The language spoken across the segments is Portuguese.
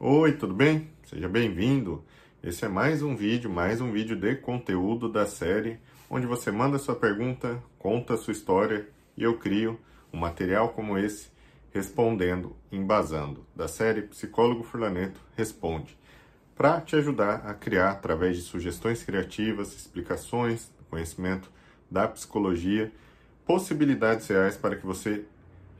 Oi, tudo bem? Seja bem-vindo. Esse é mais um vídeo, mais um vídeo de conteúdo da série, onde você manda sua pergunta, conta sua história e eu crio um material como esse, respondendo, embasando, da série Psicólogo Furlaneto Responde, para te ajudar a criar, através de sugestões criativas, explicações, conhecimento da psicologia, possibilidades reais para que você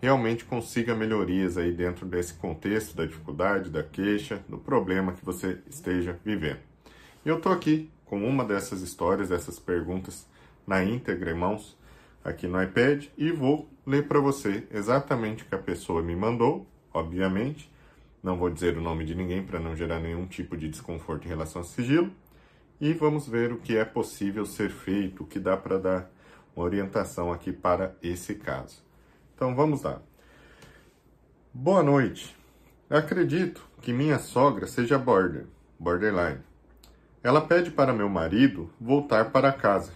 realmente consiga melhorias aí dentro desse contexto da dificuldade, da queixa, do problema que você esteja vivendo. E eu estou aqui com uma dessas histórias, dessas perguntas na íntegra, irmãos, aqui no iPad e vou ler para você exatamente o que a pessoa me mandou, obviamente. Não vou dizer o nome de ninguém para não gerar nenhum tipo de desconforto em relação ao sigilo. E vamos ver o que é possível ser feito, o que dá para dar uma orientação aqui para esse caso. Então vamos lá. Boa noite. Acredito que minha sogra seja border, borderline. Ela pede para meu marido voltar para casa.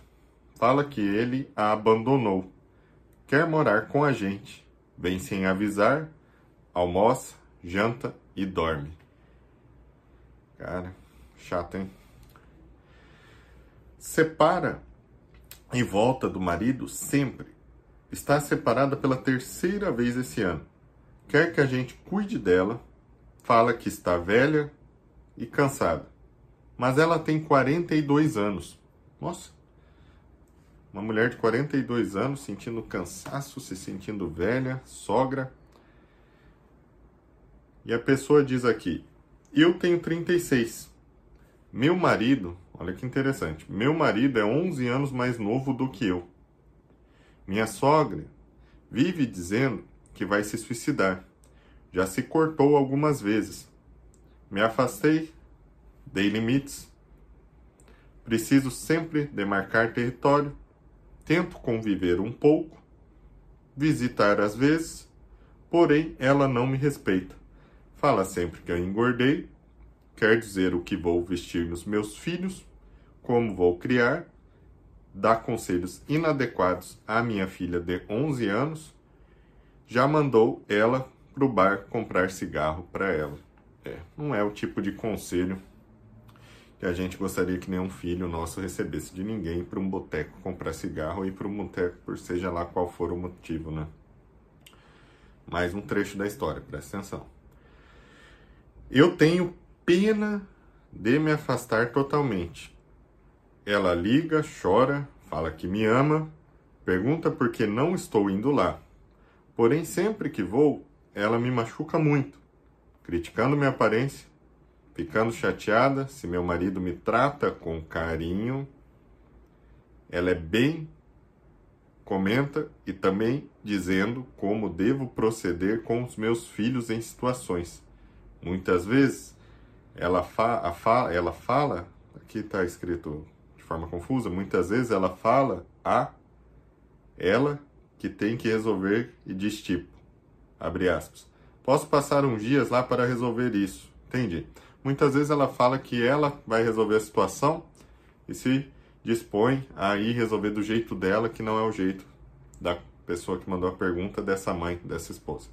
Fala que ele a abandonou. Quer morar com a gente. Vem sem avisar, almoça, janta e dorme. Cara, chato, hein? Separa e volta do marido sempre está separada pela terceira vez esse ano. Quer que a gente cuide dela, fala que está velha e cansada. Mas ela tem 42 anos. Nossa! Uma mulher de 42 anos sentindo cansaço, se sentindo velha, sogra. E a pessoa diz aqui: Eu tenho 36. Meu marido, olha que interessante, meu marido é 11 anos mais novo do que eu. Minha sogra vive dizendo que vai se suicidar. Já se cortou algumas vezes. Me afastei, dei limites. Preciso sempre demarcar território. Tento conviver um pouco, visitar às vezes, porém ela não me respeita. Fala sempre que eu engordei, quer dizer o que vou vestir nos meus filhos, como vou criar dá conselhos inadequados à minha filha de 11 anos, já mandou ela para o bar comprar cigarro para ela. É, não é o tipo de conselho que a gente gostaria que nenhum filho nosso recebesse de ninguém para um boteco comprar cigarro e para um boteco por seja lá qual for o motivo, né? Mais um trecho da história, presta atenção. Eu tenho pena de me afastar totalmente, ela liga, chora, fala que me ama, pergunta por que não estou indo lá. Porém, sempre que vou, ela me machuca muito, criticando minha aparência, ficando chateada se meu marido me trata com carinho. Ela é bem comenta e também dizendo como devo proceder com os meus filhos em situações. Muitas vezes ela, fa, fa ela fala, aqui está escrito forma confusa, muitas vezes ela fala a ela que tem que resolver e diz tipo, abre aspas, posso passar uns dias lá para resolver isso, entendi. Muitas vezes ela fala que ela vai resolver a situação e se dispõe a ir resolver do jeito dela, que não é o jeito da pessoa que mandou a pergunta dessa mãe, dessa esposa.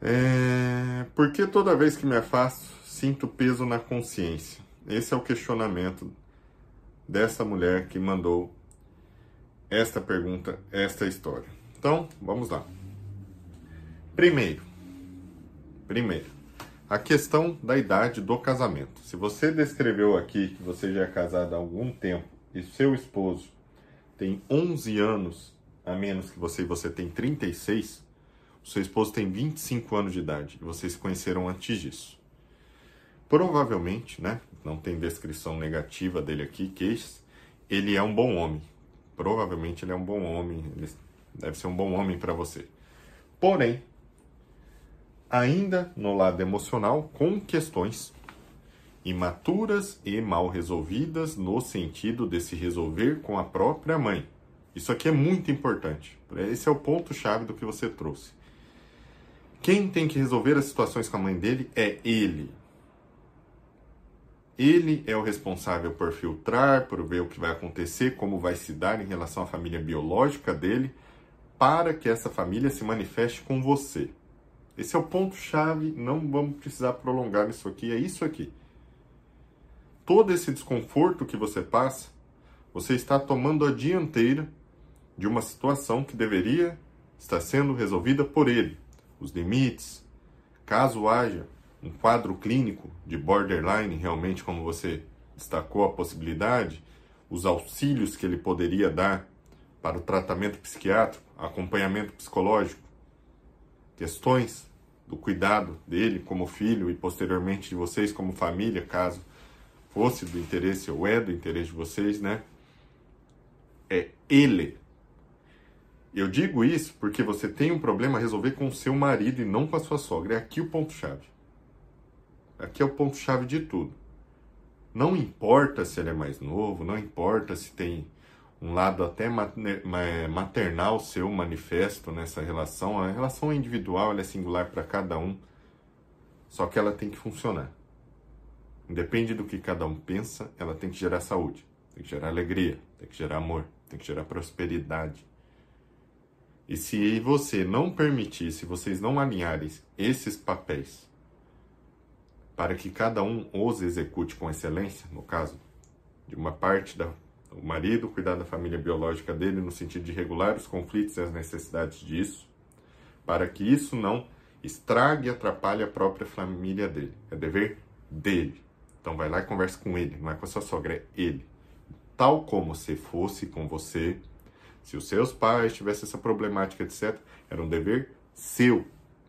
É... Por que toda vez que me afasto, sinto peso na consciência? Esse é o questionamento dessa mulher que mandou esta pergunta, esta história. Então, vamos lá. Primeiro, primeiro, a questão da idade do casamento. Se você descreveu aqui que você já é casado há algum tempo e seu esposo tem 11 anos a menos que você e você tem 36, o seu esposo tem 25 anos de idade e vocês se conheceram antes disso. Provavelmente, né? Não tem descrição negativa dele aqui, queixas. Ele é um bom homem. Provavelmente ele é um bom homem. Ele deve ser um bom homem para você. Porém, ainda no lado emocional, com questões imaturas e mal resolvidas no sentido de se resolver com a própria mãe. Isso aqui é muito importante. Esse é o ponto chave do que você trouxe. Quem tem que resolver as situações com a mãe dele é ele. Ele é o responsável por filtrar, por ver o que vai acontecer, como vai se dar em relação à família biológica dele, para que essa família se manifeste com você. Esse é o ponto-chave, não vamos precisar prolongar isso aqui, é isso aqui. Todo esse desconforto que você passa, você está tomando a dianteira de uma situação que deveria estar sendo resolvida por ele. Os limites, caso haja um quadro clínico de borderline, realmente como você destacou a possibilidade, os auxílios que ele poderia dar para o tratamento psiquiátrico, acompanhamento psicológico, questões do cuidado dele como filho e posteriormente de vocês como família, caso fosse do interesse ou é do interesse de vocês, né? É ele. Eu digo isso porque você tem um problema a resolver com o seu marido e não com a sua sogra. É aqui o ponto-chave. Aqui é o ponto-chave de tudo. Não importa se ele é mais novo, não importa se tem um lado até maternal seu manifesto nessa relação. A relação é individual, é singular para cada um, só que ela tem que funcionar. Independe do que cada um pensa, ela tem que gerar saúde, tem que gerar alegria, tem que gerar amor, tem que gerar prosperidade. E se você não permitir, se vocês não alinharem esses papéis para que cada um os execute com excelência, no caso de uma parte da o marido cuidar da família biológica dele no sentido de regular os conflitos e as necessidades disso, para que isso não estrague e atrapalhe a própria família dele. É dever dele. Então vai lá e conversa com ele, não é com a sua sogra, é ele. Tal como se fosse com você, se os seus pais tivessem essa problemática, etc., era um dever seu,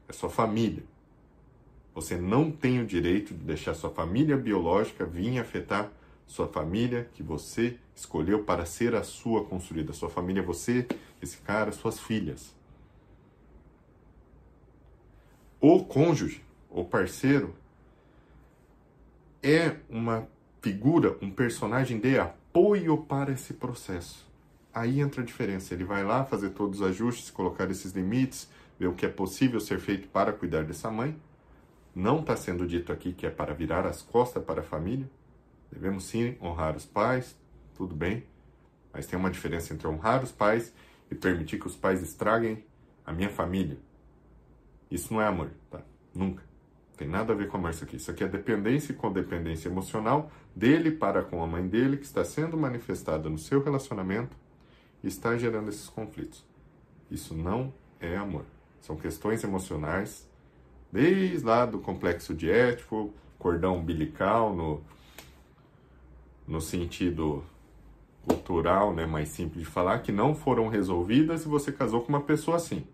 é sua família. Você não tem o direito de deixar sua família biológica vir afetar sua família que você escolheu para ser a sua construída. Sua família você, esse cara, suas filhas. O cônjuge, o parceiro, é uma figura, um personagem de apoio para esse processo. Aí entra a diferença. Ele vai lá fazer todos os ajustes, colocar esses limites, ver o que é possível ser feito para cuidar dessa mãe. Não está sendo dito aqui que é para virar as costas para a família. Devemos sim honrar os pais, tudo bem, mas tem uma diferença entre honrar os pais e permitir que os pais estraguem a minha família. Isso não é amor, tá? Nunca. Tem nada a ver com amor isso aqui. Isso aqui é dependência e codependência emocional dele para com a mãe dele que está sendo manifestada no seu relacionamento e está gerando esses conflitos. Isso não é amor. São questões emocionais, desde lá do complexo de ético, cordão umbilical no no sentido cultural, né, mais simples de falar, que não foram resolvidas e você casou com uma pessoa assim.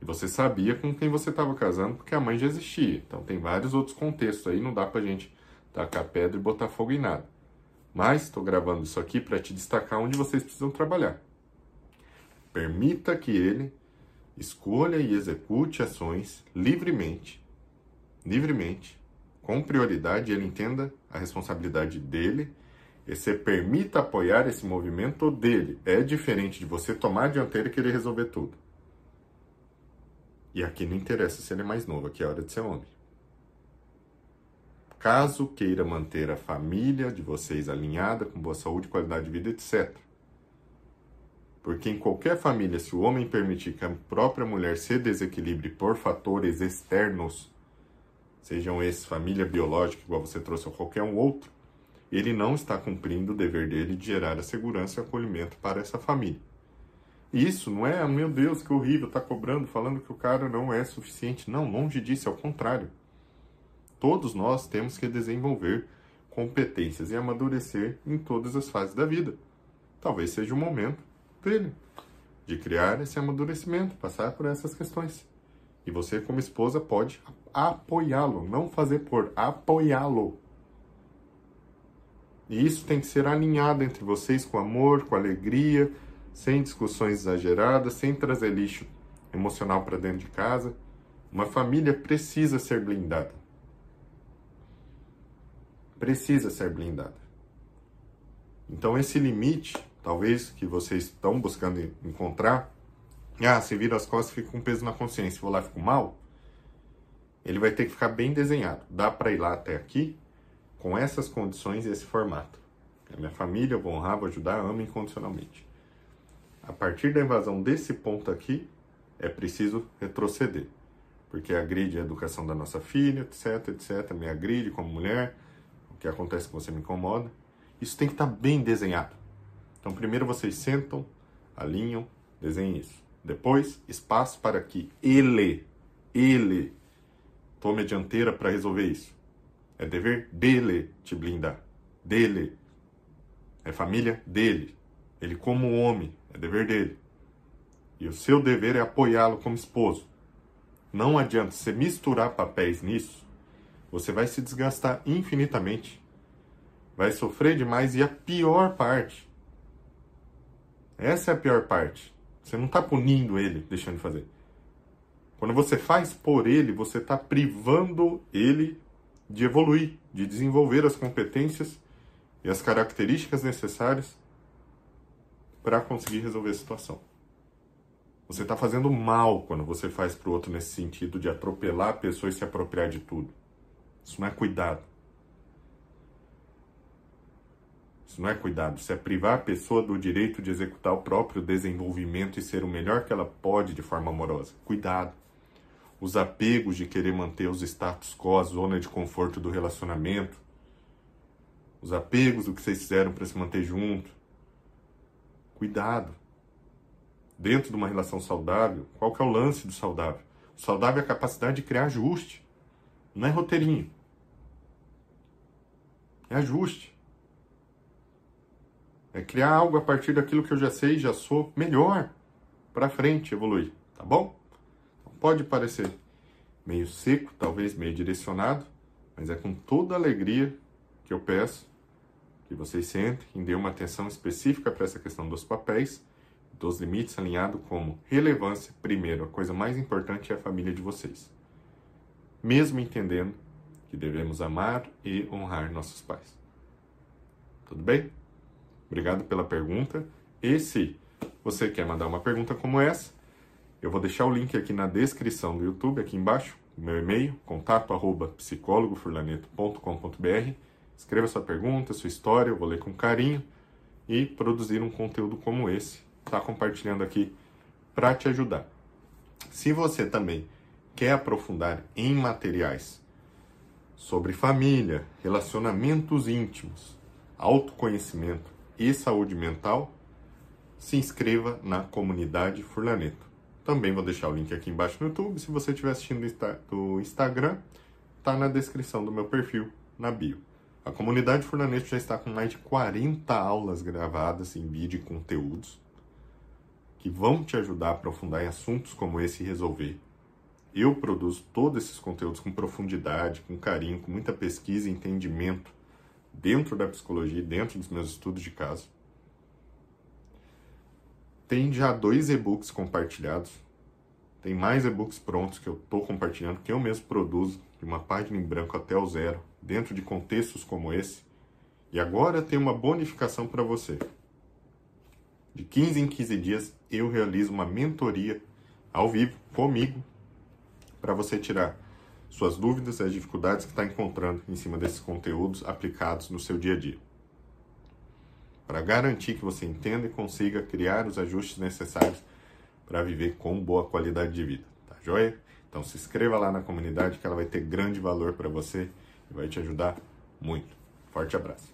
E você sabia com quem você estava casando porque a mãe já existia. Então tem vários outros contextos aí, não dá pra gente tacar pedra e botar fogo em nada. Mas estou gravando isso aqui para te destacar onde vocês precisam trabalhar. Permita que ele escolha e execute ações livremente, livremente, com prioridade, ele entenda a responsabilidade dele e você permita apoiar esse movimento dele. É diferente de você tomar a dianteira e querer resolver tudo. E aqui não interessa se ele é mais novo, aqui é hora de ser homem. Caso queira manter a família de vocês alinhada, com boa saúde, qualidade de vida, etc. Porque em qualquer família, se o homem permitir que a própria mulher se desequilibre por fatores externos, sejam esses família biológica, igual você trouxe, ou qualquer um outro, ele não está cumprindo o dever dele de gerar a segurança e acolhimento para essa família. Isso não é, meu Deus, que horrível, está cobrando, falando que o cara não é suficiente. Não, longe disso, é o contrário. Todos nós temos que desenvolver competências e amadurecer em todas as fases da vida. Talvez seja o momento dele de criar esse amadurecimento, passar por essas questões. E você, como esposa, pode apoiá-lo, não fazer por, apoiá-lo. E isso tem que ser alinhado entre vocês com amor, com alegria, sem discussões exageradas, sem trazer lixo emocional para dentro de casa. Uma família precisa ser blindada. Precisa ser blindada. Então, esse limite, talvez que vocês estão buscando encontrar, ah, se vira as costas, fica com peso na consciência, vou lá, fico mal. Ele vai ter que ficar bem desenhado. Dá para ir lá até aqui com essas condições e esse formato. A minha família, vou honrar, vou ajudar, amo incondicionalmente. A partir da invasão desse ponto aqui, é preciso retroceder. porque agride a educação da nossa filha, etc, etc, me agride como mulher, o que acontece que você me incomoda. Isso tem que estar bem desenhado. Então, primeiro vocês sentam, alinham, desenhem isso. Depois, espaço para que ele, ele, tome a dianteira para resolver isso. É dever dele te blindar. Dele. É família dele. Ele, como homem, é dever dele. E o seu dever é apoiá-lo como esposo. Não adianta você misturar papéis nisso, você vai se desgastar infinitamente. Vai sofrer demais e a pior parte. Essa é a pior parte. Você não está punindo ele, deixando de fazer. Quando você faz por ele, você está privando ele de evoluir, de desenvolver as competências e as características necessárias para conseguir resolver a situação. Você está fazendo mal quando você faz para o outro nesse sentido de atropelar a pessoa e se apropriar de tudo. Isso não é cuidado. Isso não é cuidado. Isso é privar a pessoa do direito de executar o próprio desenvolvimento e ser o melhor que ela pode de forma amorosa. Cuidado. Os apegos de querer manter os status quo, a zona de conforto do relacionamento. Os apegos do que vocês fizeram para se manter junto Cuidado. Dentro de uma relação saudável, qual que é o lance do saudável? O saudável é a capacidade de criar ajuste. Não é roteirinho. É ajuste. É criar algo a partir daquilo que eu já sei, já sou melhor para frente, evoluir, tá bom? Então, pode parecer meio seco, talvez meio direcionado, mas é com toda alegria que eu peço que vocês sentem e dêem uma atenção específica para essa questão dos papéis, dos limites alinhado como relevância, primeiro, a coisa mais importante é a família de vocês. Mesmo entendendo que devemos amar e honrar nossos pais. Tudo bem? Obrigado pela pergunta. E se você quer mandar uma pergunta como essa, eu vou deixar o link aqui na descrição do YouTube, aqui embaixo, meu e-mail, contato arroba psicólogofurlaneto.com.br Escreva sua pergunta, sua história, eu vou ler com carinho e produzir um conteúdo como esse, tá compartilhando aqui para te ajudar. Se você também quer aprofundar em materiais sobre família, relacionamentos íntimos, autoconhecimento e saúde mental, se inscreva na comunidade Furlaneto. Também vou deixar o link aqui embaixo no YouTube. Se você estiver assistindo do Instagram, tá na descrição do meu perfil, na bio. A comunidade Furnaneto já está com mais de 40 aulas gravadas em vídeo e conteúdos que vão te ajudar a aprofundar em assuntos como esse e resolver. Eu produzo todos esses conteúdos com profundidade, com carinho, com muita pesquisa e entendimento dentro da psicologia, dentro dos meus estudos de caso. Tem já dois e-books compartilhados. Tem mais e-books prontos que eu estou compartilhando, que eu mesmo produzo, de uma página em branco até o zero, dentro de contextos como esse. E agora tem uma bonificação para você. De 15 em 15 dias eu realizo uma mentoria ao vivo comigo para você tirar suas dúvidas e as dificuldades que está encontrando em cima desses conteúdos aplicados no seu dia a dia. Para garantir que você entenda e consiga criar os ajustes necessários para viver com boa qualidade de vida, tá joia? Então se inscreva lá na comunidade que ela vai ter grande valor para você vai te ajudar muito. Forte abraço.